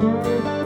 Música